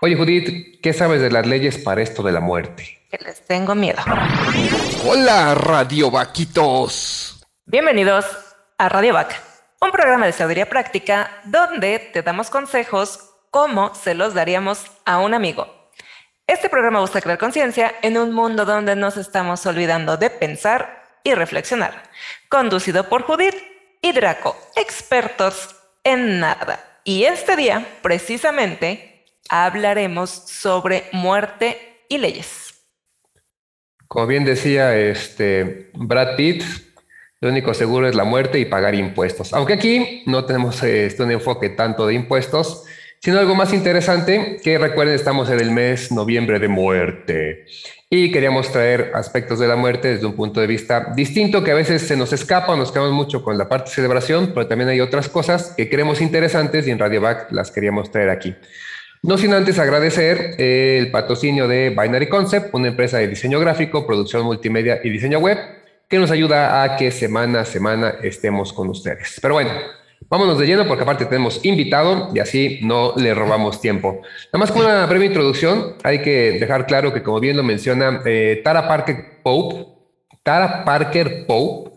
Oye, Judith, ¿qué sabes de las leyes para esto de la muerte? Que les tengo miedo. Hola, Radio Vaquitos. Bienvenidos a Radio Vaca, un programa de sabiduría práctica donde te damos consejos como se los daríamos a un amigo. Este programa busca crear conciencia en un mundo donde nos estamos olvidando de pensar y reflexionar. Conducido por Judith y Draco, expertos en nada. Y este día, precisamente, hablaremos sobre muerte y leyes. Como bien decía este Brad Pitt, lo único seguro es la muerte y pagar impuestos. Aunque aquí no tenemos este, un enfoque tanto de impuestos, sino algo más interesante, que recuerden, estamos en el mes noviembre de muerte y queríamos traer aspectos de la muerte desde un punto de vista distinto, que a veces se nos escapa, nos quedamos mucho con la parte de celebración, pero también hay otras cosas que creemos interesantes y en Radio Back las queríamos traer aquí. No sin antes agradecer el patrocinio de Binary Concept, una empresa de diseño gráfico, producción multimedia y diseño web, que nos ayuda a que semana a semana estemos con ustedes. Pero bueno, vámonos de lleno porque aparte tenemos invitado y así no le robamos tiempo. Nada más con una breve introducción, hay que dejar claro que como bien lo menciona eh, Tara Parker Pope, Tara Parker Pope,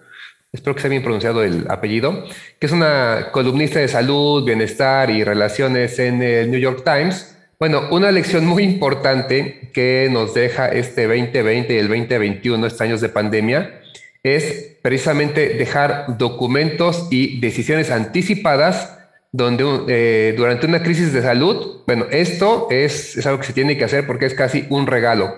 espero que sea bien pronunciado el apellido, que es una columnista de salud, bienestar y relaciones en el New York Times. Bueno, una lección muy importante que nos deja este 2020 y el 2021, estos años de pandemia, es precisamente dejar documentos y decisiones anticipadas donde eh, durante una crisis de salud, bueno, esto es, es algo que se tiene que hacer porque es casi un regalo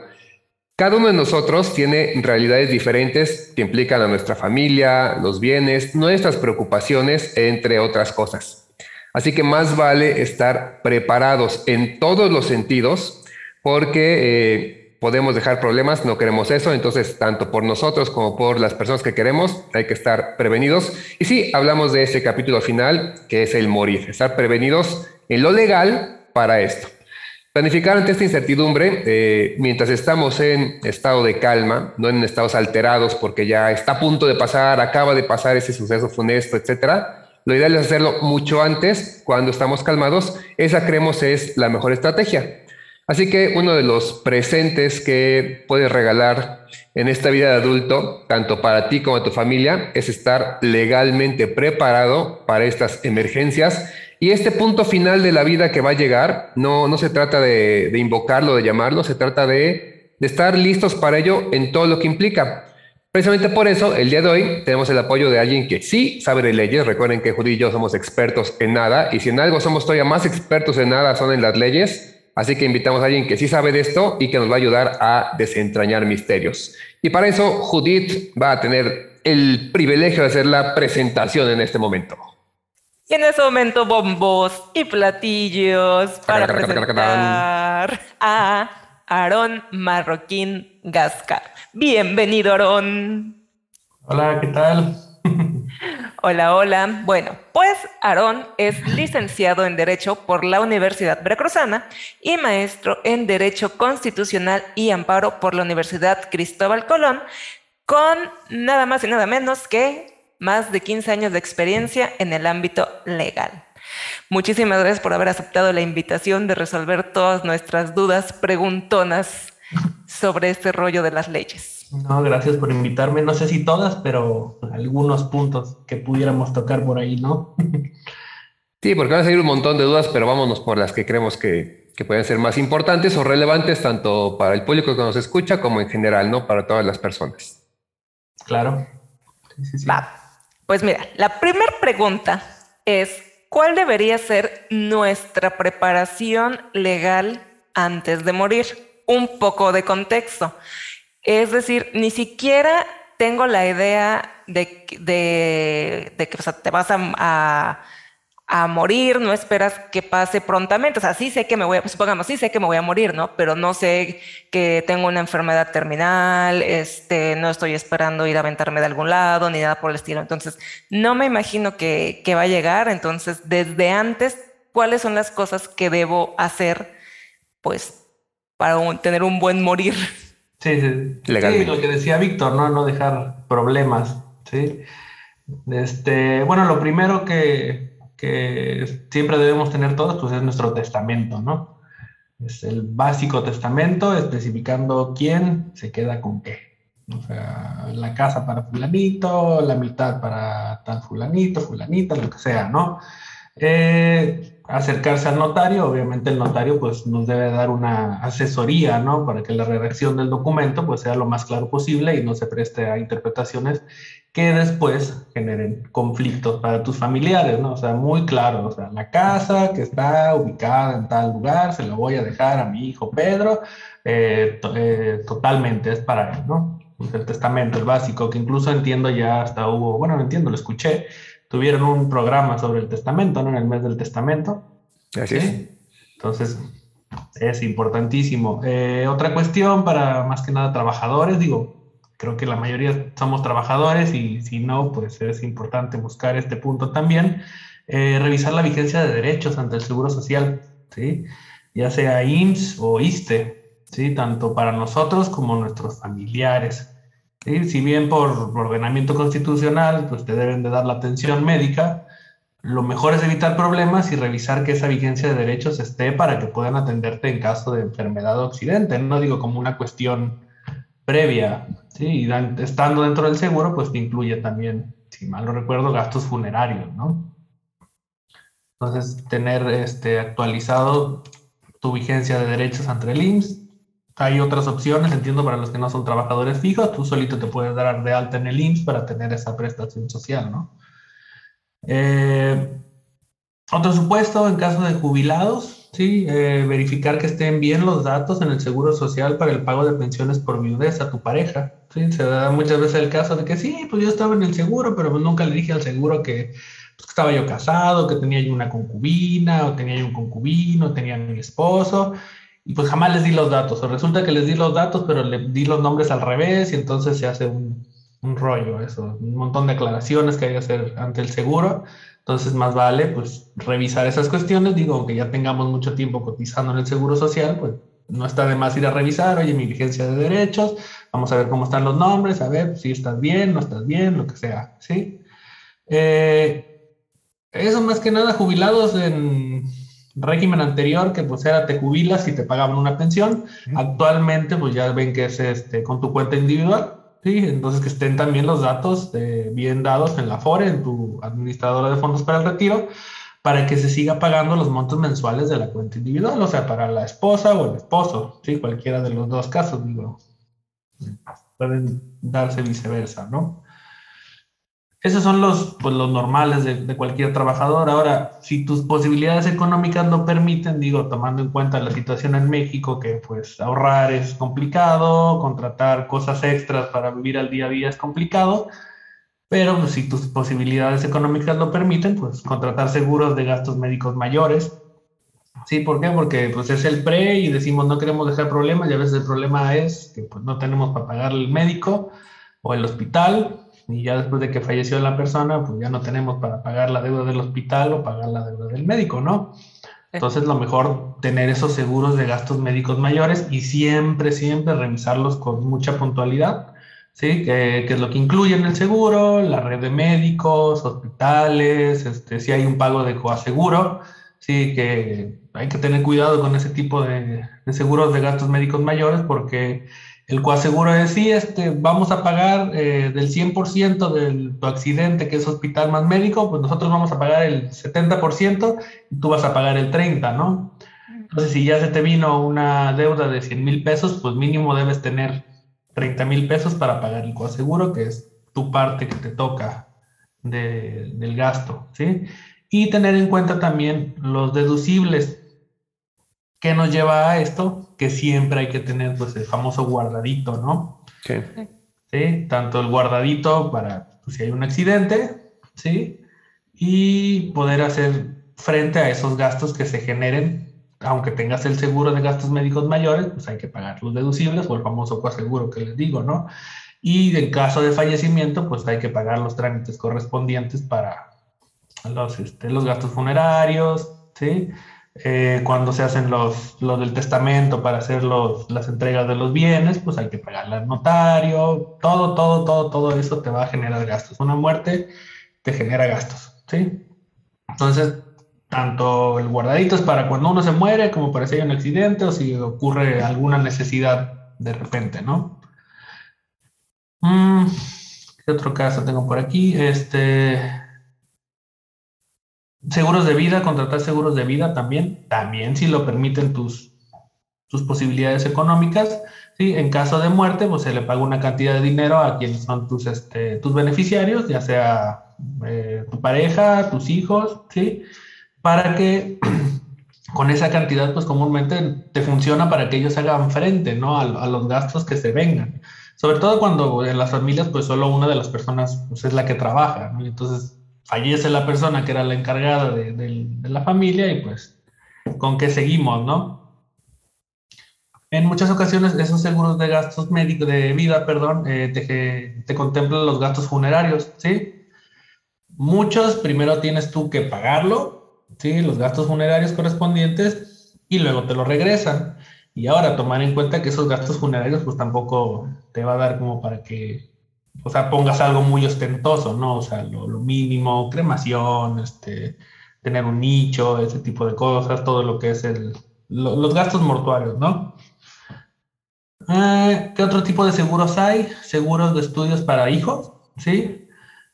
cada uno de nosotros tiene realidades diferentes que implican a nuestra familia, los bienes, nuestras preocupaciones, entre otras cosas. Así que más vale estar preparados en todos los sentidos porque eh, podemos dejar problemas, no queremos eso, entonces tanto por nosotros como por las personas que queremos hay que estar prevenidos. Y sí, hablamos de ese capítulo final que es el morir, estar prevenidos en lo legal para esto. Planificar ante esta incertidumbre, eh, mientras estamos en estado de calma, no en estados alterados porque ya está a punto de pasar, acaba de pasar ese suceso funesto, etcétera. Lo ideal es hacerlo mucho antes, cuando estamos calmados. Esa creemos es la mejor estrategia. Así que uno de los presentes que puedes regalar en esta vida de adulto, tanto para ti como a tu familia, es estar legalmente preparado para estas emergencias y este punto final de la vida que va a llegar, no, no se trata de, invocarlo, de llamarlo, se trata de, estar listos para ello en todo lo que implica. Precisamente por eso, el día de hoy tenemos el apoyo de alguien que sí sabe de leyes. Recuerden que Judy y yo somos expertos en nada, y si en algo somos todavía más expertos en nada, son en las leyes. Así que invitamos a alguien que sí sabe de esto y que nos va a ayudar a desentrañar misterios. Y para eso, Judith va a tener el privilegio de hacer la presentación en este momento. Y en ese momento bombos y platillos para presentar a Aarón Marroquín Gasca. Bienvenido, Aarón. Hola, ¿qué tal? Hola, hola. Bueno, pues Aarón es licenciado en Derecho por la Universidad Veracruzana y maestro en Derecho Constitucional y Amparo por la Universidad Cristóbal Colón, con nada más y nada menos que más de 15 años de experiencia en el ámbito legal. Muchísimas gracias por haber aceptado la invitación de resolver todas nuestras dudas preguntonas sobre este rollo de las leyes. No, gracias por invitarme. No sé si todas, pero algunos puntos que pudiéramos tocar por ahí, ¿no? Sí, porque van a salir un montón de dudas, pero vámonos por las que creemos que, que pueden ser más importantes o relevantes tanto para el público que nos escucha como en general, ¿no? Para todas las personas. Claro. Sí, sí, Va. Pues mira, la primera pregunta es, ¿cuál debería ser nuestra preparación legal antes de morir? Un poco de contexto. Es decir, ni siquiera tengo la idea de, de, que te vas a a morir, no esperas que pase prontamente. O sea, sí sé que me voy a, supongamos, sí sé que me voy a morir, ¿no? Pero no sé que tengo una enfermedad terminal, este, no estoy esperando ir a aventarme de algún lado, ni nada por el estilo. Entonces, no me imagino que, que va a llegar. Entonces, desde antes, ¿cuáles son las cosas que debo hacer, pues, para tener un buen morir? Sí, sí. sí lo que decía Víctor, ¿no? No dejar problemas, ¿sí? Este, bueno, lo primero que que siempre debemos tener todos, pues es nuestro testamento, ¿no? Es el básico testamento especificando quién se queda con qué. O sea, la casa para fulanito, la mitad para tal fulanito, fulanita, lo que sea, ¿no? Eh, acercarse al notario, obviamente el notario pues nos debe dar una asesoría, ¿no? Para que la redacción del documento pues sea lo más claro posible y no se preste a interpretaciones que después generen conflictos para tus familiares, ¿no? O sea, muy claro, o sea, la casa que está ubicada en tal lugar, se la voy a dejar a mi hijo Pedro, eh, eh, totalmente es para él, ¿no? El testamento, el básico, que incluso entiendo ya hasta hubo, bueno, no entiendo, lo escuché, tuvieron un programa sobre el testamento, ¿no? En el mes del testamento. Así es. Entonces, es importantísimo. Eh, otra cuestión para más que nada trabajadores, digo, creo que la mayoría somos trabajadores y si no, pues es importante buscar este punto también. Eh, revisar la vigencia de derechos ante el Seguro Social, ¿sí? Ya sea IMSS o ISTE, ¿sí? Tanto para nosotros como nuestros familiares. Si bien por ordenamiento constitucional, pues te deben de dar la atención médica, lo mejor es evitar problemas y revisar que esa vigencia de derechos esté para que puedan atenderte en caso de enfermedad o accidente. No digo como una cuestión previa, ¿sí? Y estando dentro del seguro, pues te incluye también, si mal no recuerdo, gastos funerarios, ¿no? Entonces, tener este, actualizado tu vigencia de derechos ante el IMSS, hay otras opciones, entiendo, para los que no son trabajadores fijos, tú solito te puedes dar de alta en el IMSS para tener esa prestación social, ¿no? Eh, otro supuesto, en caso de jubilados, sí, eh, verificar que estén bien los datos en el seguro social para el pago de pensiones por viudez a tu pareja. ¿sí? Se da muchas veces el caso de que sí, pues yo estaba en el seguro, pero pues nunca le dije al seguro que pues, estaba yo casado, que tenía yo una concubina, o tenía yo un concubino, tenía mi esposo, y pues jamás les di los datos. O resulta que les di los datos, pero le di los nombres al revés y entonces se hace un, un rollo eso, un montón de aclaraciones que hay que hacer ante el seguro. Entonces más vale pues revisar esas cuestiones. Digo, aunque ya tengamos mucho tiempo cotizando en el seguro social, pues no está de más ir a revisar, oye, mi vigencia de derechos, vamos a ver cómo están los nombres, a ver si estás bien, no estás bien, lo que sea, ¿sí? Eh, eso más que nada, jubilados en régimen anterior que pues era te jubilas y te pagaban una pensión. Actualmente pues ya ven que es este, con tu cuenta individual. Sí, entonces que estén también los datos eh, bien dados en la FORE, en tu administradora de fondos para el retiro, para que se siga pagando los montos mensuales de la cuenta individual, o sea, para la esposa o el esposo, sí, cualquiera de los dos casos, digo, pueden darse viceversa, ¿no? Esos son los, pues, los normales de, de, cualquier trabajador. Ahora, si tus posibilidades económicas no permiten, digo, tomando en cuenta la situación en México, que pues ahorrar es complicado, contratar cosas extras para vivir al día a día es complicado, pero pues, si tus posibilidades económicas lo permiten, pues contratar seguros de gastos médicos mayores. ¿Sí? ¿Por qué? Porque pues es el pre y decimos no queremos dejar problemas y a veces el problema es que pues no tenemos para pagar el médico o el hospital y ya después de que falleció la persona, pues ya no tenemos para pagar la deuda del hospital o pagar la deuda del médico, ¿no? Entonces, lo mejor tener esos seguros de gastos médicos mayores y siempre, siempre revisarlos con mucha puntualidad, ¿sí? Que, que es lo que incluye en el seguro, la red de médicos, hospitales, este, si hay un pago de coaseguro, sí, que hay que tener cuidado con ese tipo de, de seguros de gastos médicos mayores porque el coaseguro es, sí, este, vamos a pagar eh, del 100% de tu accidente, que es hospital más médico, pues nosotros vamos a pagar el 70% y tú vas a pagar el 30%, ¿no? Entonces, si ya se te vino una deuda de 100 mil pesos, pues mínimo debes tener 30 mil pesos para pagar el coaseguro, que es tu parte que te toca de, del gasto, ¿sí? Y tener en cuenta también los deducibles. ¿Qué nos lleva a esto? que siempre hay que tener pues el famoso guardadito, ¿no? Sí. Sí, tanto el guardadito para pues, si hay un accidente, ¿sí? Y poder hacer frente a esos gastos que se generen, aunque tengas el seguro de gastos médicos mayores, pues hay que pagar los deducibles o el famoso coaseguro que les digo, ¿no? Y en caso de fallecimiento, pues hay que pagar los trámites correspondientes para los, este, los gastos funerarios, ¿sí? Eh, cuando se hacen los, los del testamento para hacer los, las entregas de los bienes, pues hay que pagarle al notario, todo, todo, todo, todo eso te va a generar gastos. Una muerte te genera gastos, ¿sí? Entonces, tanto el guardadito es para cuando uno se muere, como para si hay un accidente o si ocurre alguna necesidad de repente, ¿no? Mm, ¿Qué otro caso tengo por aquí? Este. Seguros de vida, contratar seguros de vida también, también si lo permiten tus, tus posibilidades económicas. ¿sí? En caso de muerte, pues se le paga una cantidad de dinero a quienes son tus, este, tus beneficiarios, ya sea eh, tu pareja, tus hijos, ¿sí? Para que con esa cantidad, pues comúnmente te funciona para que ellos hagan frente, ¿no? A, los gastos que se vengan. Sobre todo cuando en las familias, pues solo una de las personas pues, es la que trabaja, ¿no? Entonces fallece la persona que era la encargada de, la familia y pues con qué seguimos, ¿no? En muchas ocasiones esos seguros de gastos médicos, de vida, perdón, eh, te, te, contemplan los gastos funerarios, ¿sí? Muchos primero tienes tú que pagarlo, ¿sí? Los gastos funerarios correspondientes y luego te lo regresan. Y ahora tomar en cuenta que esos gastos funerarios pues tampoco te va a dar como para que, o sea, pongas algo muy ostentoso, ¿no? O sea, lo, lo mínimo, cremación, este, tener un nicho, ese tipo de cosas, todo lo que es el, los gastos mortuarios, ¿no? Eh, ¿Qué otro tipo de seguros hay? Seguros de estudios para hijos, ¿sí?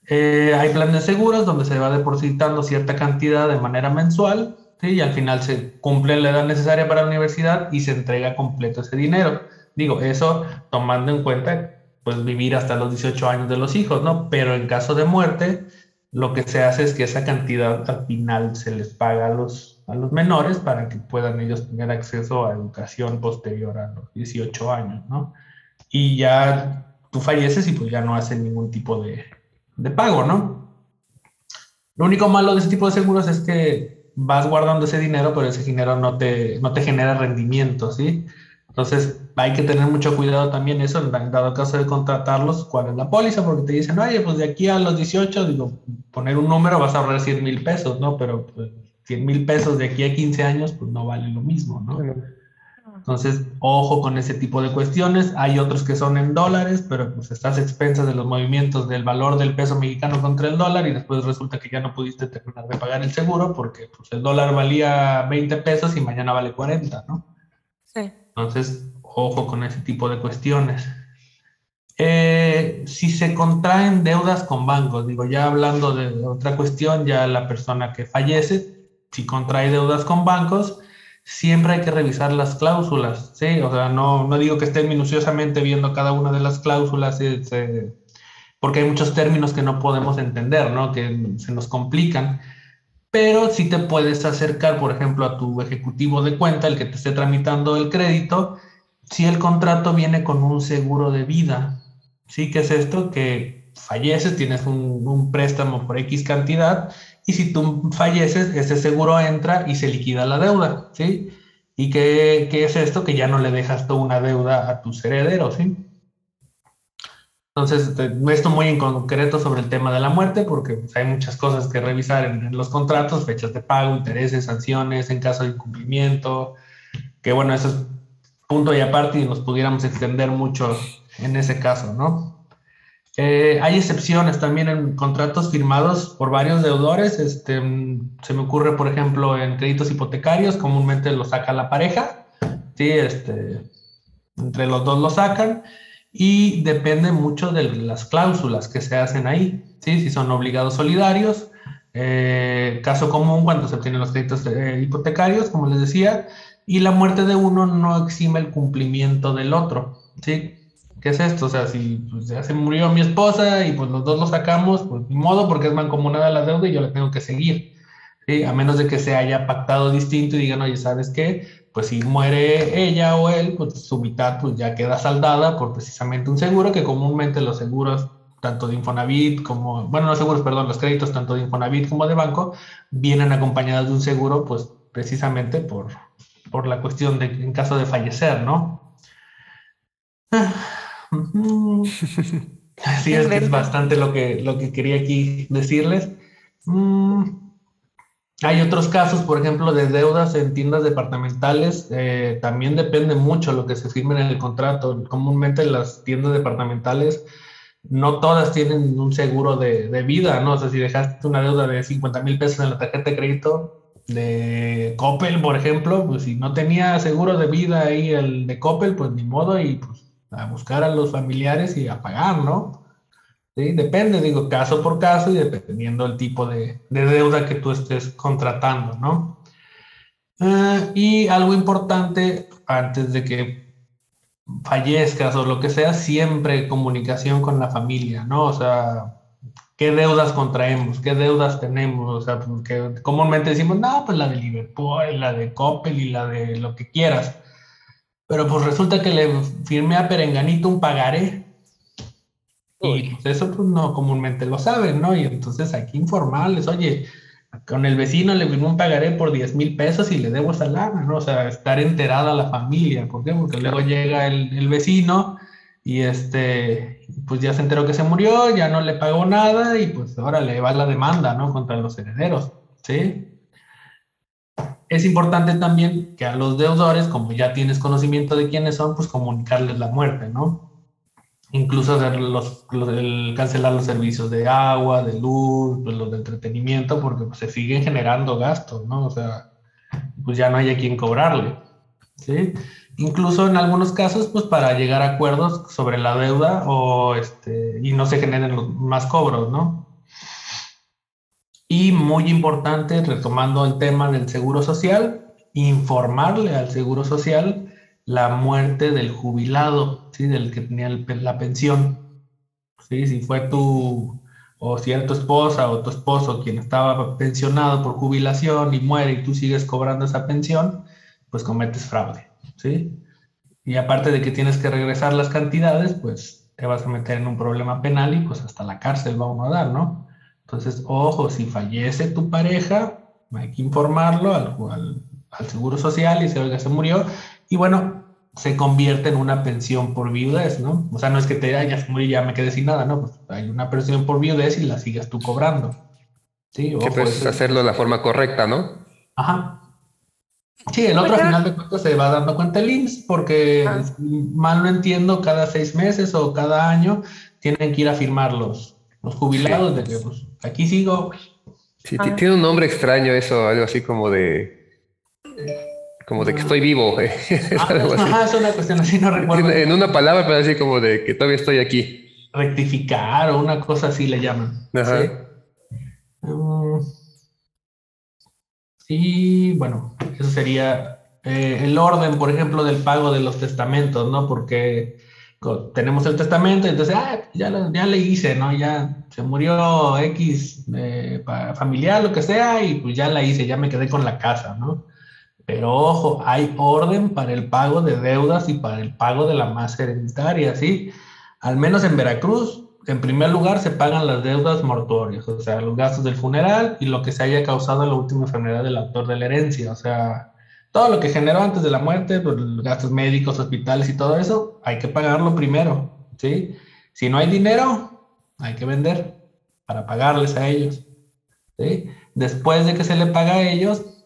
Eh, hay planes seguros donde se va depositando cierta cantidad de manera mensual, ¿sí? Y al final se cumple la edad necesaria para la universidad y se entrega completo ese dinero. Digo, eso tomando en cuenta, pues vivir hasta los 18 años de los hijos, ¿no? Pero en caso de muerte, lo que se hace es que esa cantidad al final se les paga a los a los menores para que puedan ellos tener acceso a educación posterior a los 18 años, ¿no? Y ya tú falleces y pues ya no hacen ningún tipo de, de pago, ¿no? Lo único malo de ese tipo de seguros es que vas guardando ese dinero, pero ese dinero no te, no te genera rendimiento, ¿sí? Entonces hay que tener mucho cuidado también eso, en dado caso de contratarlos, cuál es la póliza, porque te dicen, oye, pues de aquí a los 18, digo, poner un número vas a ahorrar 100 mil pesos, ¿no? Pero pues, 100 mil pesos de aquí a 15 años, pues no vale lo mismo, ¿no? Entonces, ojo con ese tipo de cuestiones. Hay otros que son en dólares, pero pues estás expensas de los movimientos del valor del peso mexicano contra el dólar y después resulta que ya no pudiste terminar de pagar el seguro porque pues, el dólar valía 20 pesos y mañana vale 40, ¿no? Sí. Entonces, ojo con ese tipo de cuestiones. Eh, si se contraen deudas con bancos, digo, ya hablando de otra cuestión, ya la persona que fallece si contrae deudas con bancos, siempre hay que revisar las cláusulas, ¿sí? O sea, no, no digo que estén minuciosamente viendo cada una de las cláusulas, este, porque hay muchos términos que no podemos entender, ¿no? Que se nos complican. Pero sí te puedes acercar, por ejemplo, a tu ejecutivo de cuenta, el que te esté tramitando el crédito, si el contrato viene con un seguro de vida. ¿Sí? ¿Qué es esto? Que falleces, tienes un, préstamo por X cantidad y si tú falleces, ese seguro entra y se liquida la deuda, ¿sí? ¿Y qué, qué es esto? Que ya no le dejas toda una deuda a tus herederos, ¿sí? Entonces, esto muy en concreto sobre el tema de la muerte, porque pues, hay muchas cosas que revisar en, los contratos, fechas de pago, intereses, sanciones en caso de incumplimiento, que bueno, eso es punto y aparte y nos pudiéramos extender mucho en ese caso, ¿no? Eh, hay excepciones también en contratos firmados por varios deudores. Este, se me ocurre, por ejemplo, en créditos hipotecarios, comúnmente lo saca la pareja, ¿sí? este, entre los dos lo sacan y depende mucho de las cláusulas que se hacen ahí, ¿sí? si son obligados solidarios. Eh, caso común cuando se obtienen los créditos eh, hipotecarios, como les decía, y la muerte de uno no exime el cumplimiento del otro. ¿sí? ¿qué es esto? O sea, si pues, ya se murió mi esposa y pues los dos lo sacamos, pues ni modo porque es mancomunada la deuda y yo la tengo que seguir. ¿sí? A menos de que se haya pactado distinto y digan, oye, ¿sabes qué? Pues si muere ella o él, pues su mitad pues ya queda saldada por precisamente un seguro que comúnmente los seguros tanto de Infonavit como, bueno, los seguros, perdón, los créditos tanto de Infonavit como de banco vienen acompañados de un seguro, pues precisamente por, por la cuestión de en caso de fallecer, ¿no? Así es que es bastante lo que, lo que quería aquí decirles. Mm, hay otros casos, por ejemplo, de deudas en tiendas departamentales. Eh, también depende mucho lo que se firme en el contrato. Comúnmente las tiendas departamentales no todas tienen un seguro de, de, vida, ¿no? O sea, si dejaste una deuda de 50 mil pesos en la tarjeta de crédito de Coppel, por ejemplo, pues si no tenía seguro de vida ahí el de Coppel, pues ni modo y pues a buscar a los familiares y a pagar, ¿no? ¿Sí? Depende, digo, caso por caso y dependiendo del tipo de, de deuda que tú estés contratando, ¿no? Uh, y algo importante antes de que fallezcas o lo que sea, siempre comunicación con la familia, ¿no? O sea, ¿qué deudas contraemos? ¿Qué deudas tenemos? O sea, porque comúnmente decimos, no, pues la de Liverpool, la de Coppel y la de lo que quieras. Pero pues resulta que le firmé a Perenganito un pagaré. Y pues eso pues no comúnmente lo saben, ¿no? Y entonces hay que informarles, oye, con el vecino le firmó un pagaré por 10 mil pesos y le debo esa lana, ¿no? O sea, estar enterada la familia. ¿Por qué? Porque luego llega el, el, vecino y este, pues ya se enteró que se murió, ya no le pagó nada y pues ahora le va la demanda, ¿no? Contra los herederos, ¿sí? Es importante también que a los deudores, como ya tienes conocimiento de quiénes son, pues comunicarles la muerte, ¿no? Incluso los, los, el cancelar los servicios de agua, de luz, pues los de entretenimiento, porque pues, se siguen generando gastos, ¿no? O sea, pues ya no hay a quien cobrarle, ¿sí? Incluso en algunos casos, pues para llegar a acuerdos sobre la deuda o este, y no se generen más cobros, ¿no? Y muy importante, retomando el tema del seguro social, informarle al seguro social la muerte del jubilado, ¿sí? del que tenía la pensión. ¿sí? Si fue tu, o si era tu esposa o tu esposo quien estaba pensionado por jubilación y muere y tú sigues cobrando esa pensión, pues cometes fraude. ¿sí? Y aparte de que tienes que regresar las cantidades, pues te vas a meter en un problema penal y pues hasta la cárcel vamos a dar, ¿no? Entonces, ojo, si fallece tu pareja, hay que informarlo al, al, al Seguro Social y se oiga, se murió. Y bueno, se convierte en una pensión por viudez, ¿no? O sea, no es que te haya ya, ya me quedé sin nada, ¿no? Pues hay una pensión por viudez y la sigas tú cobrando. Sí, que puedes hacerlo de la forma correcta, ¿no? Ajá. Sí, el otro final de cuentas se va dando cuenta el IMSS porque ah. mal no entiendo, cada seis meses o cada año tienen que ir a firmar los, los jubilados de que pues aquí sigo. Sí, ah. tiene un nombre extraño eso, algo así como de como de que estoy vivo. Eh. Ah, es una cuestión así, no recuerdo. En una palabra, pero así como de que todavía estoy aquí. Rectificar o una cosa así le llaman. Ajá. ¿sí? Mm, bueno, eso sería eh, el orden, por ejemplo, del pago de los testamentos, ¿no? Porque tenemos el testamento y entonces, ah, ya, ya le hice, ¿no? Ya se murió X eh, familiar, lo que sea, y pues ya la hice, ya me quedé con la casa, ¿no? Pero ojo, hay orden para el pago de deudas y para el pago de la masa hereditaria, ¿sí? Al menos en Veracruz, en primer lugar se pagan las deudas mortuorias, o sea, los gastos del funeral y lo que se haya causado en la última enfermedad del autor de la herencia, o sea, todo lo que generó antes de la muerte, pues, gastos médicos, hospitales y todo eso, hay que pagarlo primero, ¿sí? Si no hay dinero, hay que vender para pagarles a ellos, ¿sí? Después de que se le paga a ellos,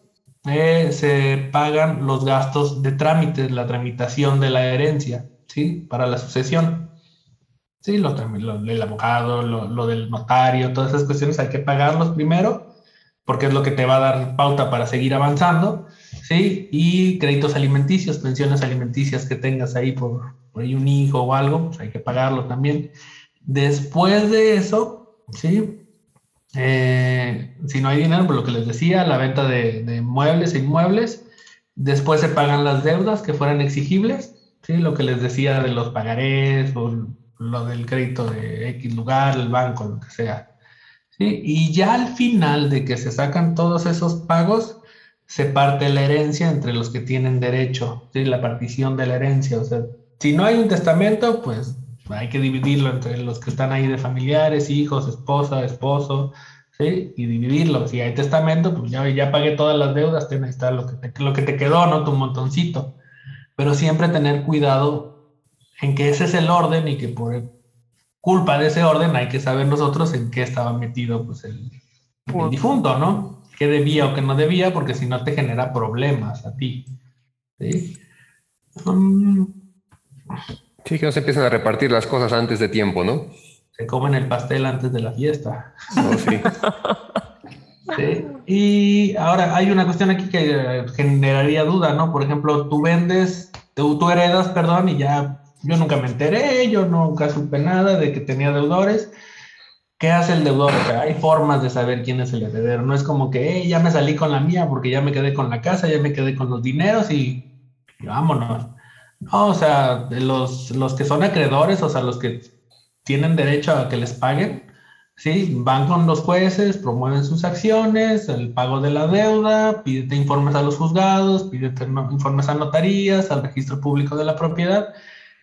se pagan los gastos de trámites, la tramitación de la herencia, ¿sí? Para la sucesión. Sí, lo, del abogado, lo, del notario, todas esas cuestiones hay que pagarlos primero, porque es lo que te va a dar pauta para seguir avanzando, ¿sí? Y créditos alimenticios, pensiones alimenticias que tengas ahí por, por ahí un hijo o algo, pues hay que pagarlo también. Después de eso, ¿sí? Eh, si no hay dinero, por lo que les decía, la venta de, muebles e inmuebles. Después se pagan las deudas que fueran exigibles, ¿sí? lo que les decía de los pagarés lo del crédito de X lugar, el banco, lo que sea. ¿sí? Y ya al final de que se sacan todos esos pagos, se parte la herencia entre los que tienen derecho, ¿sí? la partición de la herencia. O sea, si no hay un testamento, pues hay que dividirlo entre los que están ahí de familiares, hijos, esposa, esposo, ¿sí? Y dividirlo. Si hay testamento, pues ya, ya pagué todas las deudas, ahí está lo que, te, lo que te quedó, ¿no? Tu montoncito. Pero siempre tener cuidado en que ese es el orden y que por culpa de ese orden hay que saber nosotros en qué estaba metido pues el, difunto, ¿no? ¿Qué debía o qué no debía? Porque si no te genera problemas a ti. ¿sí? Um, Sí, que no se empiezan a repartir las cosas antes de tiempo, ¿no? se comen el pastel antes de la fiesta. Sí. Sí. Y ahora hay una cuestión aquí que generaría duda, ¿no? Por ejemplo, tú vendes, tú, tú heredas, perdón, y ya yo nunca me enteré, yo nunca supe nada de que tenía deudores. ¿Qué hace el deudor? O sea, hay formas de saber quién es el heredero. No es como que "Eh, ya me salí con la mía porque ya me quedé con la casa, ya me quedé con los dineros y, y vámonos. No, o sea, los, los que son acreedores, o sea, los que tienen derecho a que les paguen, ¿sí? Van con los jueces, promueven sus acciones, el pago de la deuda, pídete informes a los juzgados, pídete informes a notarías, al registro público de la propiedad,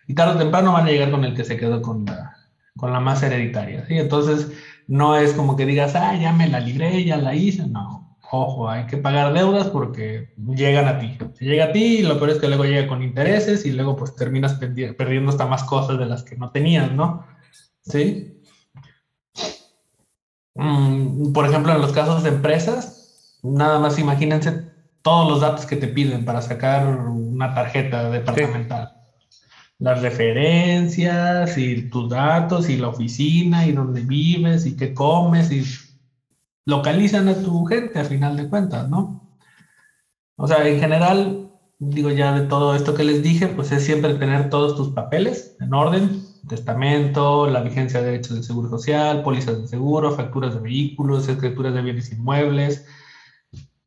y tarde o temprano van a llegar con el que se quedó con la, con la más hereditaria, ¿sí? Entonces, no es como que digas, ah, ya me la libré, ya la hice, no. Ojo, hay que pagar deudas porque llegan a ti. Se llega a ti y lo peor es que luego llega con intereses y luego pues terminas perdiendo hasta más cosas de las que no tenías, ¿no? ¿Sí? Mm, por ejemplo, en los casos de empresas, nada más imagínense todos los datos que te piden para sacar una tarjeta departamental. Las referencias y tus datos y la oficina y dónde vives y qué comes y localizan a tu gente a final de cuentas, ¿no? O sea, en general, digo ya de todo esto que les dije, pues es siempre tener todos tus papeles en orden, testamento, la vigencia de derechos del seguro social, pólizas de seguro, facturas de vehículos, escrituras de bienes inmuebles,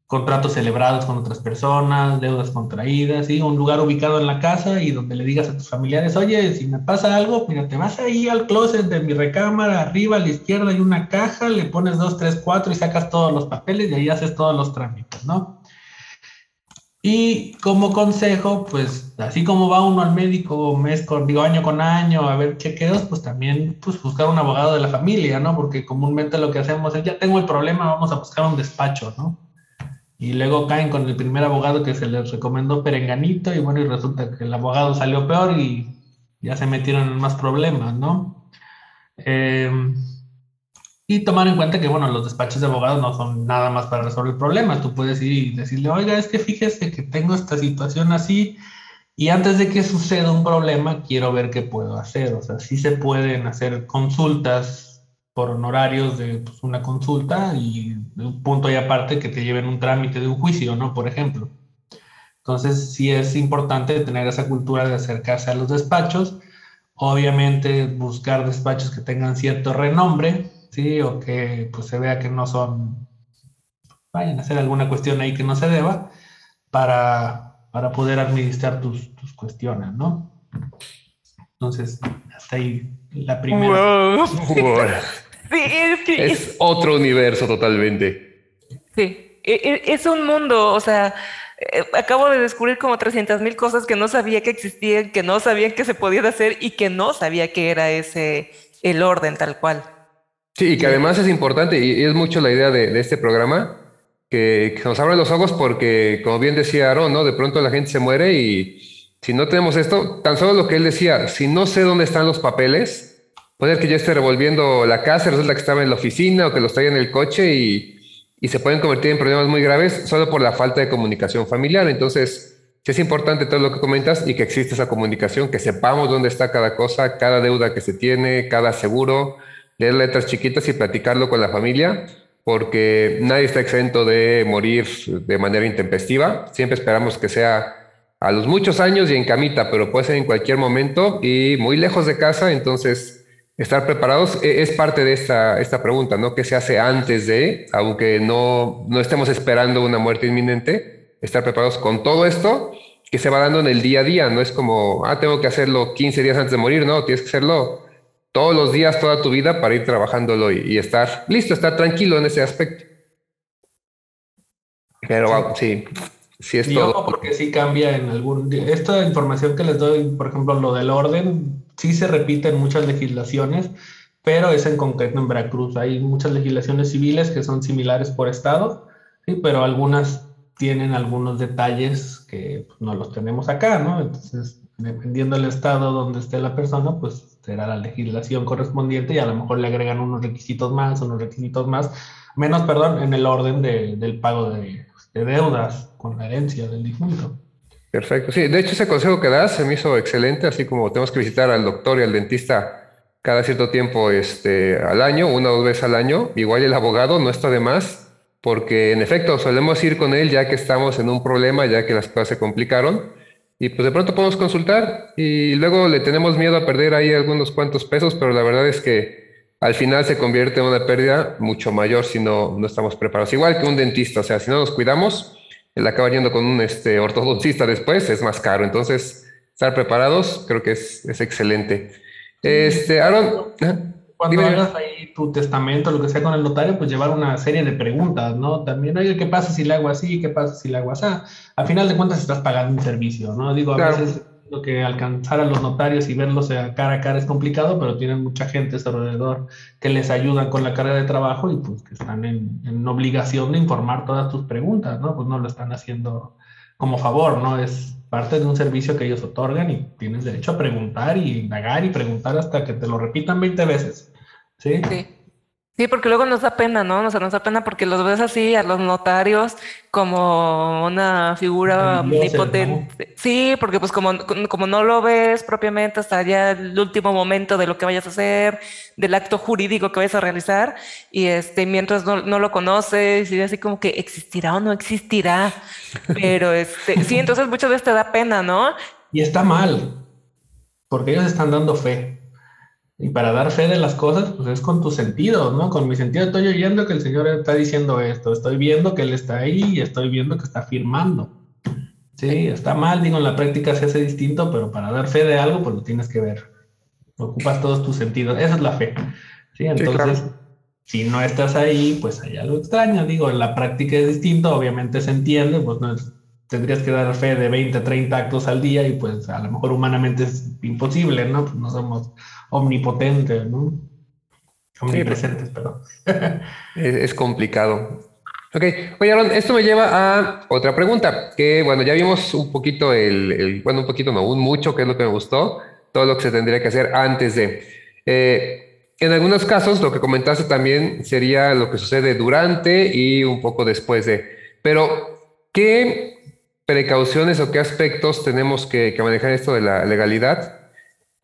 contratos celebrados con otras personas, deudas contraídas, ¿sí? un lugar ubicado en la casa y donde le digas a tus familiares, oye, si me pasa algo, mira, te vas ahí al closet de mi recámara, arriba a la izquierda hay una caja, le pones dos, tres, cuatro y sacas todos los papeles y ahí haces todos los trámites, ¿no? Y como consejo, pues así como va uno al médico mes con, digo, año con año a ver chequeos, pues también pues buscar un abogado de la familia, ¿no? Porque comúnmente lo que hacemos es, ya tengo el problema, vamos a buscar un despacho, ¿no? Y luego caen con el primer abogado que se les recomendó Perenganito y bueno, y resulta que el abogado salió peor y ya se metieron en más problemas, ¿no? Eh, y tomar en cuenta que, bueno, los despachos de abogados no son nada más para resolver problemas. Tú puedes ir y decirle, oiga, es que fíjese que tengo esta situación así y antes de que suceda un problema, quiero ver qué puedo hacer. O sea, sí se pueden hacer consultas por honorarios de pues, una consulta y un punto y aparte que te lleven un trámite de un juicio, ¿no? Por ejemplo. Entonces, sí es importante tener esa cultura de acercarse a los despachos. Obviamente, buscar despachos que tengan cierto renombre, ¿sí? O que pues se vea que no son, vayan a hacer alguna cuestión ahí que no se deba, para, para poder administrar tus, tus cuestiones, ¿no? Entonces, hasta ahí la primera. Wow. Sí, es que es, es otro universo totalmente. sí, e- e- es un mundo, o sea, eh, acabo de descubrir como 300 mil cosas que no sabía que existían, que no sabían que se podían hacer y que no sabía que era ese el orden tal cual. Sí, y que además es importante, y es mucho la idea de, de este programa, que, que nos abra los ojos porque, como bien decía Aaron, ¿no? De pronto la gente se muere y si no tenemos esto, tan solo lo que él decía, si no sé dónde están los papeles, puede que yo esté revolviendo la casa, resulta que estaba en la oficina o que los traía en el coche y, y se pueden convertir en problemas muy graves solo por la falta de comunicación familiar. Entonces, sí es importante todo lo que comentas y que existe esa comunicación, que sepamos dónde está cada cosa, cada deuda que se tiene, cada seguro, leer letras chiquitas y platicarlo con la familia, porque nadie está exento de morir de manera intempestiva. Siempre esperamos que sea a los muchos años y en camita, pero puede ser en cualquier momento y muy lejos de casa, entonces estar preparados e- es parte de esta, esta pregunta, ¿no? ¿Qué se hace antes de, aunque no, no estemos esperando una muerte inminente, estar preparados con todo esto que se va dando en el día a día? No es como, ah, tengo que hacerlo 15 días antes de morir, no, tienes que hacerlo todos los días, toda tu vida para ir trabajándolo y, y estar listo, estar tranquilo en ese aspecto. Pero wow, sí, sí es Y todo. ojo, porque sí cambia en algún... Esta información que les doy, por ejemplo, lo del orden, sí se repite en muchas legislaciones, pero es en concreto en Veracruz. Hay muchas legislaciones civiles que son similares por estado, ¿sí? pero algunas tienen algunos detalles que pues, no los tenemos acá, ¿no? Entonces, dependiendo del estado donde esté la persona, pues será la legislación correspondiente y a lo mejor le agregan unos requisitos más, unos requisitos más, menos, perdón, en el orden de, del pago de, de deudas con la herencia del difunto. Perfecto. Sí, de hecho ese consejo que das se me hizo excelente, así como tenemos que visitar al doctor y al dentista cada cierto tiempo este, al año, una o dos veces al año. Igual el abogado no está de más, porque en efecto solemos ir con él ya que estamos en un problema, ya que las cosas se complicaron. Y pues de pronto podemos consultar y luego le tenemos miedo a perder ahí algunos cuantos pesos, pero la verdad es que al final se convierte en una pérdida mucho mayor si no, no estamos preparados. Igual que un dentista, o sea, si no nos cuidamos, él acaba yendo con un este, ortodoncista después, es más caro. Entonces, estar preparados creo que es, es excelente. Este, Aaron. Cuando hagas ahí tu testamento, lo que sea con el notario, pues llevar una serie de preguntas, ¿no? También, oye, ¿qué pasa si le hago así? ¿Qué pasa si le hago así? Al final de cuentas estás pagando un servicio, ¿no? Digo, a veces que alcanzar a los notarios y verlos cara a cara es complicado, pero tienen mucha gente alrededor que les ayuda con la carga de trabajo y pues que están en, en, obligación de informar todas tus preguntas, ¿no? Pues no lo están haciendo como favor, ¿no? Es parte de un servicio que ellos otorgan y tienes derecho a preguntar y indagar y preguntar hasta que te lo repitan 20 veces. ¿Sí? Sí. Sí, porque luego nos da pena, ¿no? O sea, nos da pena porque los ves así a los notarios como una figura omnipotente. Sí, porque pues como, como no lo ves propiamente hasta ya el último momento de lo que vayas a hacer, del acto jurídico que vayas a realizar, y este, mientras no, no lo conoces, y así como que existirá o no existirá. Pero este, sí, entonces muchas veces te da pena, ¿no? Y está mal, porque ellos están dando fe. Y para dar fe de las cosas, pues es con tus sentidos, ¿no? Con mi sentido estoy oyendo que el Señor está diciendo esto, estoy viendo que Él está ahí y estoy viendo que está firmando. Sí, está mal, digo, en la práctica se hace distinto, pero para dar fe de algo, pues lo tienes que ver. Ocupas todos tus sentidos. Esa es la fe. Sí, entonces, si no estás ahí, pues hay algo extraño. Digo, en la práctica es distinto, obviamente se entiende, pues no tendrías que dar fe de 20, 30 actos al día y pues a lo mejor humanamente es imposible, ¿no? Pues no somos omnipotente, ¿no? Omnipresentes, perdón. es, complicado. Ok, oye Aaron, esto me lleva a otra pregunta, que bueno, ya vimos un poquito el, bueno, un poquito, no, un mucho, que es lo que me gustó, todo lo que se tendría que hacer antes de. Eh, en algunos casos, lo que comentaste también sería lo que sucede durante y un poco después de. Pero, ¿qué precauciones o qué aspectos tenemos que, que manejar esto de la legalidad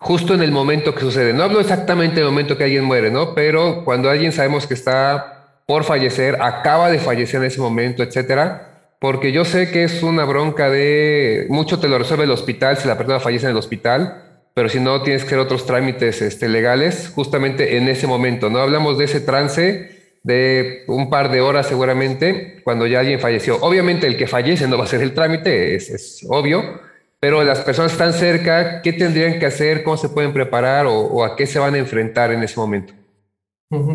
justo en el momento que sucede. No hablo exactamente del momento que alguien muere, ¿no? Pero cuando alguien sabemos que está por fallecer, acaba de fallecer en ese momento, etcétera, porque yo sé que es una bronca de mucho te lo resuelve el hospital si la persona fallece en el hospital, pero si no tienes que hacer otros trámites este, legales justamente en ese momento, ¿no? Hablamos de ese trance de un par de horas seguramente cuando ya alguien falleció. Obviamente el que fallece no va a ser el trámite, es, es obvio, pero las personas están cerca, ¿qué tendrían que hacer? ¿Cómo se pueden preparar o, a qué se van a enfrentar en ese momento?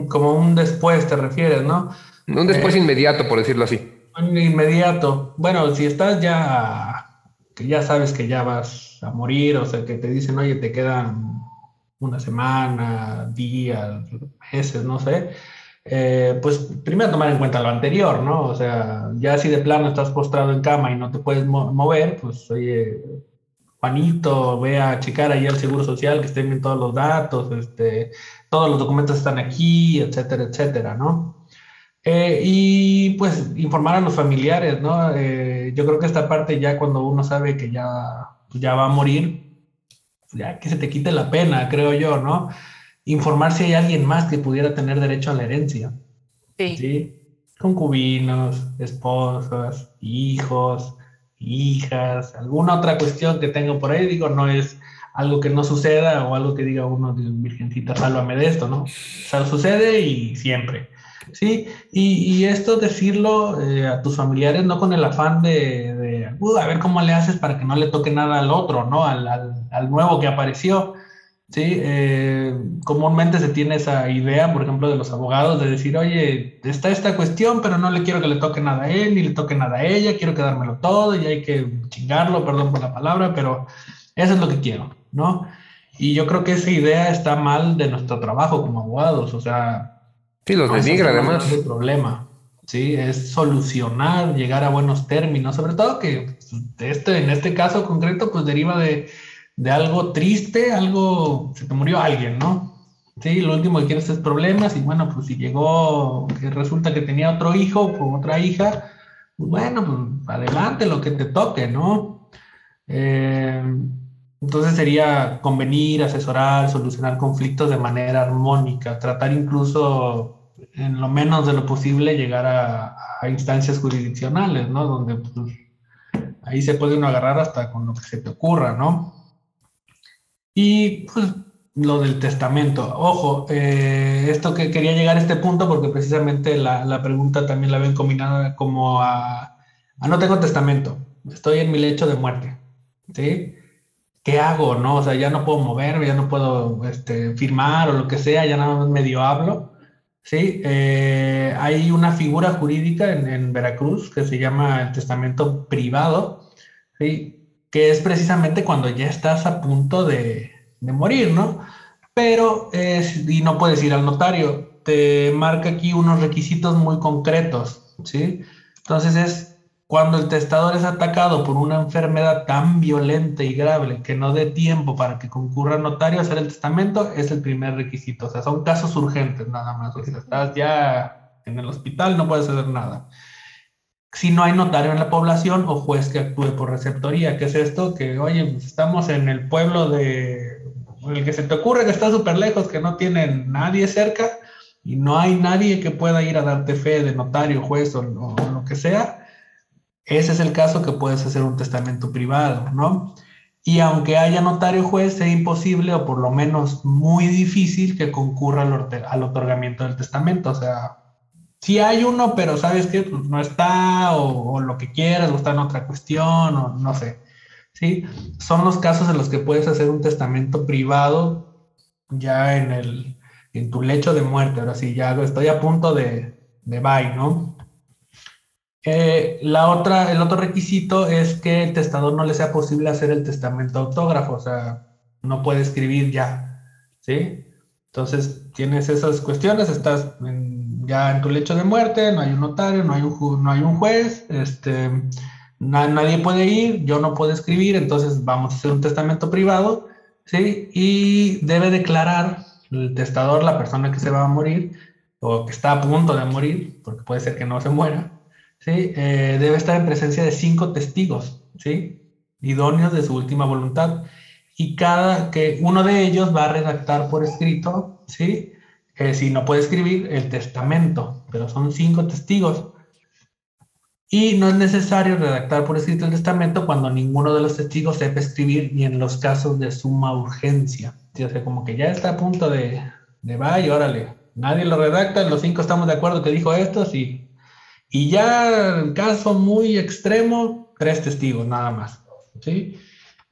Como un después, te refieres, ¿no? Un después eh, inmediato, por decirlo así. Inmediato. Bueno, si estás ya, que ya sabes que ya vas a morir, o sea, que te dicen, oye, te quedan una semana, días, meses, no sé eh, pues primero tomar en cuenta lo anterior, ¿no? O sea, ya si de plano estás postrado en cama y no te puedes mover, pues oye, Juanito, ve a checar ahí al Seguro Social que estén bien todos los datos, este, todos los documentos están aquí, etcétera, etcétera, ¿no? Eh, y pues informar a los familiares, ¿no? Eh, yo creo que esta parte ya cuando uno sabe que ya, pues, ya va a morir, ya que se te quite la pena, creo yo, ¿no? Informar si hay alguien más que pudiera tener derecho a la herencia. Sí. Concubinos, esposas, hijos, hijas, alguna otra cuestión que tengo por ahí, digo, no es algo que no suceda o algo que diga uno, Virgencita, sálvame de esto, ¿no? O sea, sucede y siempre. Sí, y, esto decirlo eh, a tus familiares no con el afán de, uh, a ver cómo le haces para que no le toque nada al otro, ¿no? Al, al nuevo que apareció, Sí, eh, comúnmente se tiene esa idea, por ejemplo, de los abogados de decir, oye, está esta cuestión, pero no le quiero que le toque nada a él, ni le toque nada a ella, quiero quedármelo todo y hay que chingarlo, perdón por la palabra, pero eso es lo que quiero, ¿no? Y yo creo que esa idea está mal de nuestro trabajo como abogados, o sea... Sí, los denigra además. el problema, ¿sí? Es solucionar, llegar a buenos términos, sobre todo que este, en este caso concreto, pues deriva de de algo triste, algo, se te murió alguien, ¿no? Sí, lo último que quieres es problemas y bueno, pues si llegó, que resulta que tenía otro hijo o otra hija, pues bueno, pues adelante lo que te toque, ¿no? Eh, Entonces sería convenir, asesorar, solucionar conflictos de manera armónica, tratar incluso en lo menos de lo posible llegar a, instancias jurisdiccionales, ¿no? Donde pues, ahí se puede uno agarrar hasta con lo que se te ocurra, ¿no? Y pues lo del testamento. Ojo, eh, esto que quería llegar a este punto porque precisamente la, la pregunta también la ven combinada como a, a, no tengo testamento, estoy en mi lecho de muerte, ¿sí? ¿Qué hago, no? O sea, ya no puedo moverme, ya no puedo este, firmar o lo que sea, ya nada más medio hablo. Sí, eh, hay una figura jurídica en, Veracruz que se llama el testamento privado, ¿sí? Que es precisamente cuando ya estás a punto de, de morir, ¿no? Pero, y no puedes ir al notario, te marca aquí unos requisitos muy concretos, ¿sí? Entonces es cuando el testador es atacado por una enfermedad tan violenta y grave que no dé tiempo para que concurra el notario a hacer el testamento, es el primer requisito. O sea, son casos urgentes nada más. O sea, estás ya en el hospital, no puedes hacer nada. Si no hay notario en la población o juez que actúe por receptoría, ¿qué es esto? Que, oye, pues, estamos en el pueblo de el que se te ocurre que está súper lejos, que no tiene nadie cerca y no hay nadie que pueda ir a darte fe de notario, juez o, lo que sea ese es el caso que puedes hacer un testamento privado, ¿no? Y aunque haya notario juez, sea imposible o por lo menos muy difícil que concurra al, otorgamiento del testamento. O sea, si hay uno, pero sabes que pues, no está o, lo que quieras o está en otra cuestión o no sé. ¿sí? Son los casos en los que puedes hacer un testamento privado ya en, el, en tu lecho de muerte. Ahora sí, ya estoy a punto de, de bye, ¿no? Eh, la otra, el otro requisito es que el testador no le sea posible hacer el testamento autógrafo, o sea, no puede escribir ya, ¿sí? Entonces tienes esas cuestiones, estás ya en tu lecho de muerte, no hay un notario, no hay un, no hay un juez, este, nadie puede ir, yo no puedo escribir, entonces vamos a hacer un testamento privado, ¿sí? Y debe declarar el testador, la persona que se va a morir o que está a punto de morir, porque puede ser que no se muera, ¿sí? Eh, debe estar en presencia de cinco testigos, ¿sí? idóneos de su última voluntad. Y cada que uno de ellos va a redactar por escrito, ¿sí? Eh, si no puede escribir, el testamento, pero son cinco testigos. Y no es necesario redactar por escrito el testamento cuando ninguno de los testigos sepa escribir ni en los casos de suma urgencia. O sea, como que ya está a punto de, de vaya, órale, nadie lo redacta, los cinco estamos de acuerdo que dijo esto, sí, y ya en caso muy extremo, tres testigos nada más. ¿sí?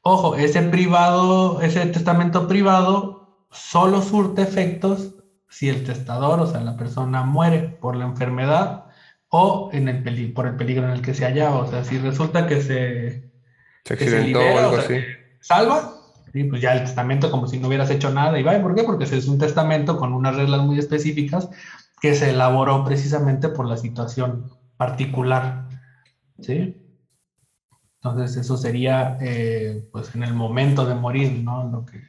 Ojo, ese privado, ese testamento privado solo surte efectos si el testador, o sea, la persona muere por la enfermedad o en el por el peligro en el que se hallaba. O sea, si resulta que se, se accidentó o algo así. Salva, y pues ya el testamento como si no hubieras hecho nada. ¿Y va? ¿Por qué? Porque es un testamento con unas reglas muy específicas que se elaboró precisamente por la situación particular. ¿Sí? Entonces eso sería eh, pues en el momento de morir, ¿no? Lo que,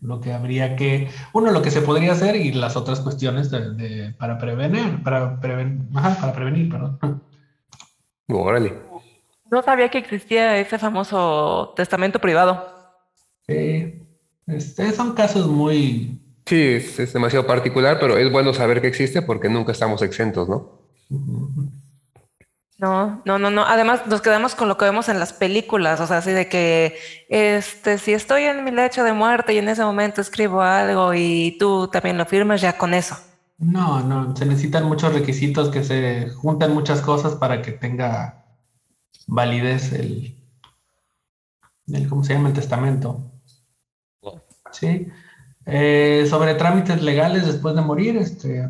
lo que habría que, uno, lo que se podría hacer y las otras cuestiones de, para prevenir, para, preven, para prevenir, perdón. Órale. No sabía que existía ese famoso testamento privado. Sí, este, son casos muy, Sí, es, demasiado particular, pero es bueno saber que existe porque nunca estamos exentos, ¿no? No, no, no, no. Además, nos quedamos con lo que vemos en las películas, o sea, así de que, este, si estoy en mi lecho de muerte y en ese momento escribo algo y tú también lo firmas, ya con eso. No, no, se necesitan muchos requisitos que se juntan muchas cosas para que tenga validez el, el ¿cómo se llama? El testamento. Sí. Eh, sobre trámites legales después de morir, este,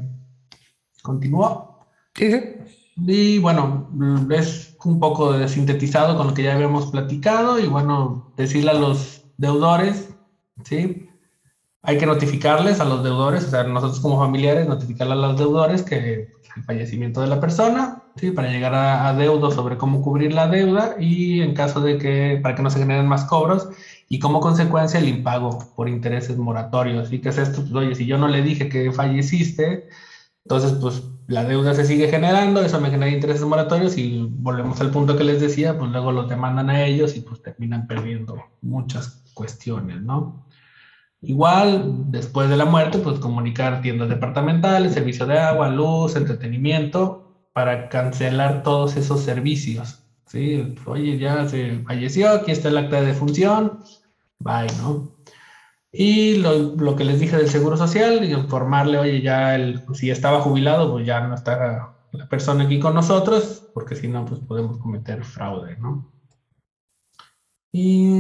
continúa. Sí, sí. Y bueno, es un poco sintetizado con lo que ya habíamos platicado y bueno, decirle a los deudores, ¿sí? Hay que notificarles a los deudores, o sea, nosotros como familiares, notificarle a los deudores que el fallecimiento de la persona, ¿sí? Para llegar a, a deudo sobre cómo cubrir la deuda y en caso de que, para que no se generen más cobros y como consecuencia el impago por intereses moratorios. ¿Y qué es esto? Pues, oye, si yo no le dije que falleciste, entonces pues la deuda se sigue generando, eso me genera intereses moratorios y volvemos al punto que les decía, pues luego lo demandan a ellos y pues terminan perdiendo muchas cuestiones, ¿no? Igual, después de la muerte, pues comunicar tiendas departamentales, servicio de agua, luz, entretenimiento, para cancelar todos esos servicios. ¿sí? Oye, ya se falleció, aquí está el acta de defunción, bye, ¿no? Y lo, que les dije del Seguro Social, informarle, oye, ya el, si estaba jubilado, pues ya no está la persona aquí con nosotros, porque si no, pues podemos cometer fraude, ¿no? Y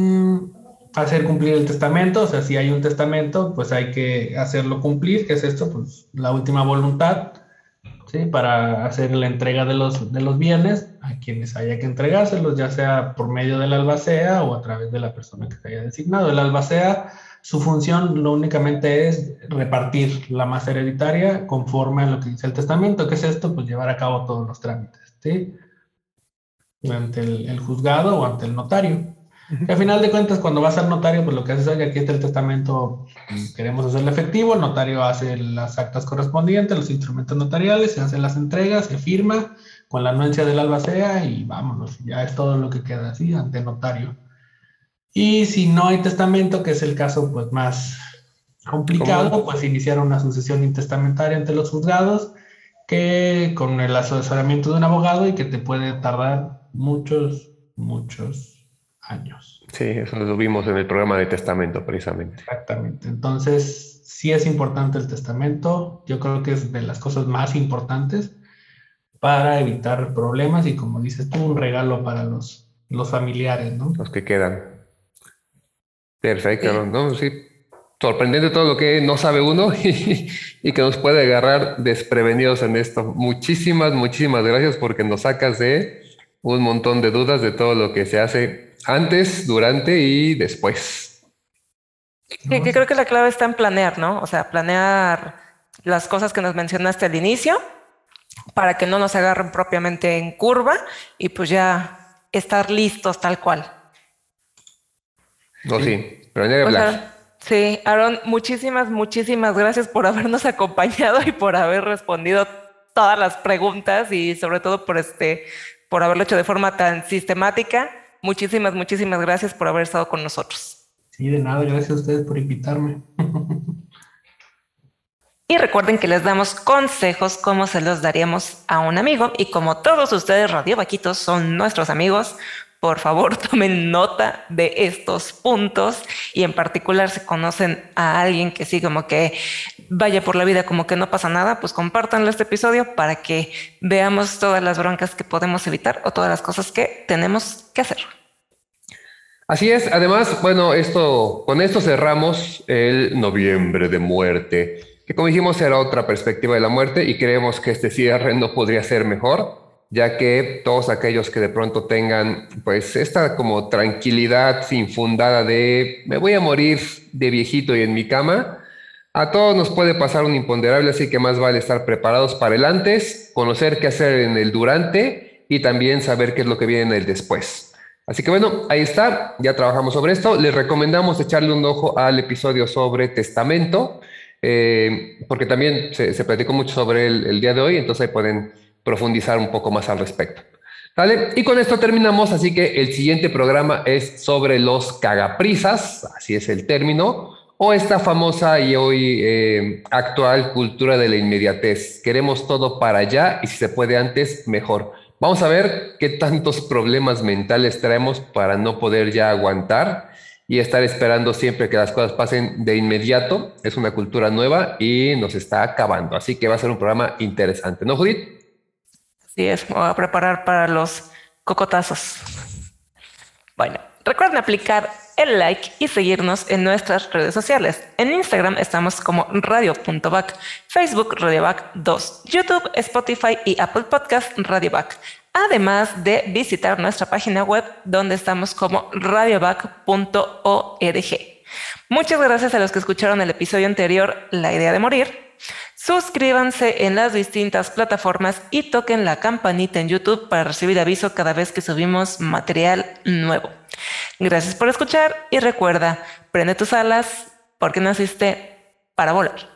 hacer cumplir el testamento, o sea, si hay un testamento, pues hay que hacerlo cumplir, ¿qué es esto? Pues la última voluntad, ¿sí? Para hacer la entrega de los, de los bienes a quienes haya que entregárselos, ya sea por medio del albacea o a través de la persona que se haya designado. El albacea su función lo únicamente es repartir la masa hereditaria conforme a lo que dice el testamento. ¿Qué es esto? Pues llevar a cabo todos los trámites, ¿sí? Ante el, juzgado o ante el notario. Y al final de cuentas, cuando vas al notario, pues lo que haces es que aquí está el testamento, queremos hacerlo efectivo, el notario hace las actas correspondientes, los instrumentos notariales, se hacen las entregas, se firma con la anuencia del albacea y vámonos, ya es todo lo que queda así ante el notario. Y si no hay testamento, que es el caso pues más complicado, pues iniciar una sucesión intestamentaria ante los juzgados, que con el asesoramiento de un abogado y que te puede tardar muchos, muchos años. Sí, eso lo vimos en el programa de testamento precisamente. Exactamente. Entonces, sí es importante el testamento. Yo creo que es de las cosas más importantes para evitar problemas y como dices tú, un regalo para los, los familiares, ¿no? Los que quedan. Perfecto, ¿no? Sí. Sorprendente todo lo que no sabe uno y, que nos puede agarrar desprevenidos en esto. Muchísimas, muchísimas gracias porque nos sacas de un montón de dudas de todo lo que se hace antes, durante y después. Sí, que creo que la clave está en planear, ¿no? O sea, planear las cosas que nos mencionaste al inicio para que no nos agarren propiamente en curva y pues ya estar listos tal cual. No, sí, pero de Black. Sí, Aaron, muchísimas, muchísimas gracias por habernos acompañado y por haber respondido todas las preguntas y sobre todo por este, por haberlo hecho de forma tan sistemática. Muchísimas, muchísimas gracias por haber estado con nosotros. Sí, de nada, gracias a ustedes por invitarme. Y recuerden que les damos consejos como se los daríamos a un amigo y como todos ustedes Radio Vaquitos son nuestros amigos, por favor tomen nota de estos puntos y en particular si conocen a alguien que sí como que vaya por la vida como que no pasa nada, pues compártanlo este episodio para que veamos todas las broncas que podemos evitar o todas las cosas que tenemos que hacer. Así es, además, bueno, esto con esto cerramos el noviembre de muerte, que como dijimos era otra perspectiva de la muerte y creemos que este cierre no podría ser mejor ya que todos aquellos que de pronto tengan pues esta como tranquilidad infundada de me voy a morir de viejito y en mi cama, a todos nos puede pasar un imponderable, así que más vale estar preparados para el antes, conocer qué hacer en el durante y también saber qué es lo que viene en el después. Así que bueno, ahí está, ya trabajamos sobre esto. Les recomendamos echarle un ojo al episodio sobre testamento, eh, porque también se, platicó mucho sobre el, el día de hoy, entonces ahí pueden profundizar un poco más al respecto. ¿Vale? Y con esto terminamos, así que el siguiente programa es sobre los cagaprisas, así es el término, o esta famosa y hoy eh, actual cultura de la inmediatez. Queremos todo para allá y si se puede antes, mejor. Vamos a ver qué tantos problemas mentales traemos para no poder ya aguantar y estar esperando siempre que las cosas pasen de inmediato. Es una cultura nueva y nos está acabando. Así que va a ser un programa interesante, ¿no, Judith? Sí, es, voy a preparar para los cocotazos. Bueno, recuerden aplicar el like y seguirnos en nuestras redes sociales. En Instagram estamos como radio.back, Facebook radioback 2, YouTube, Spotify y Apple Podcast radioback. Además de visitar nuestra página web donde estamos como radioback.org. Muchas gracias a los que escucharon el episodio anterior, La idea de morir Suscríbanse en las distintas plataformas y toquen la campanita en YouTube para recibir aviso cada vez que subimos material nuevo. Gracias por escuchar y recuerda, prende tus alas porque naciste para volar.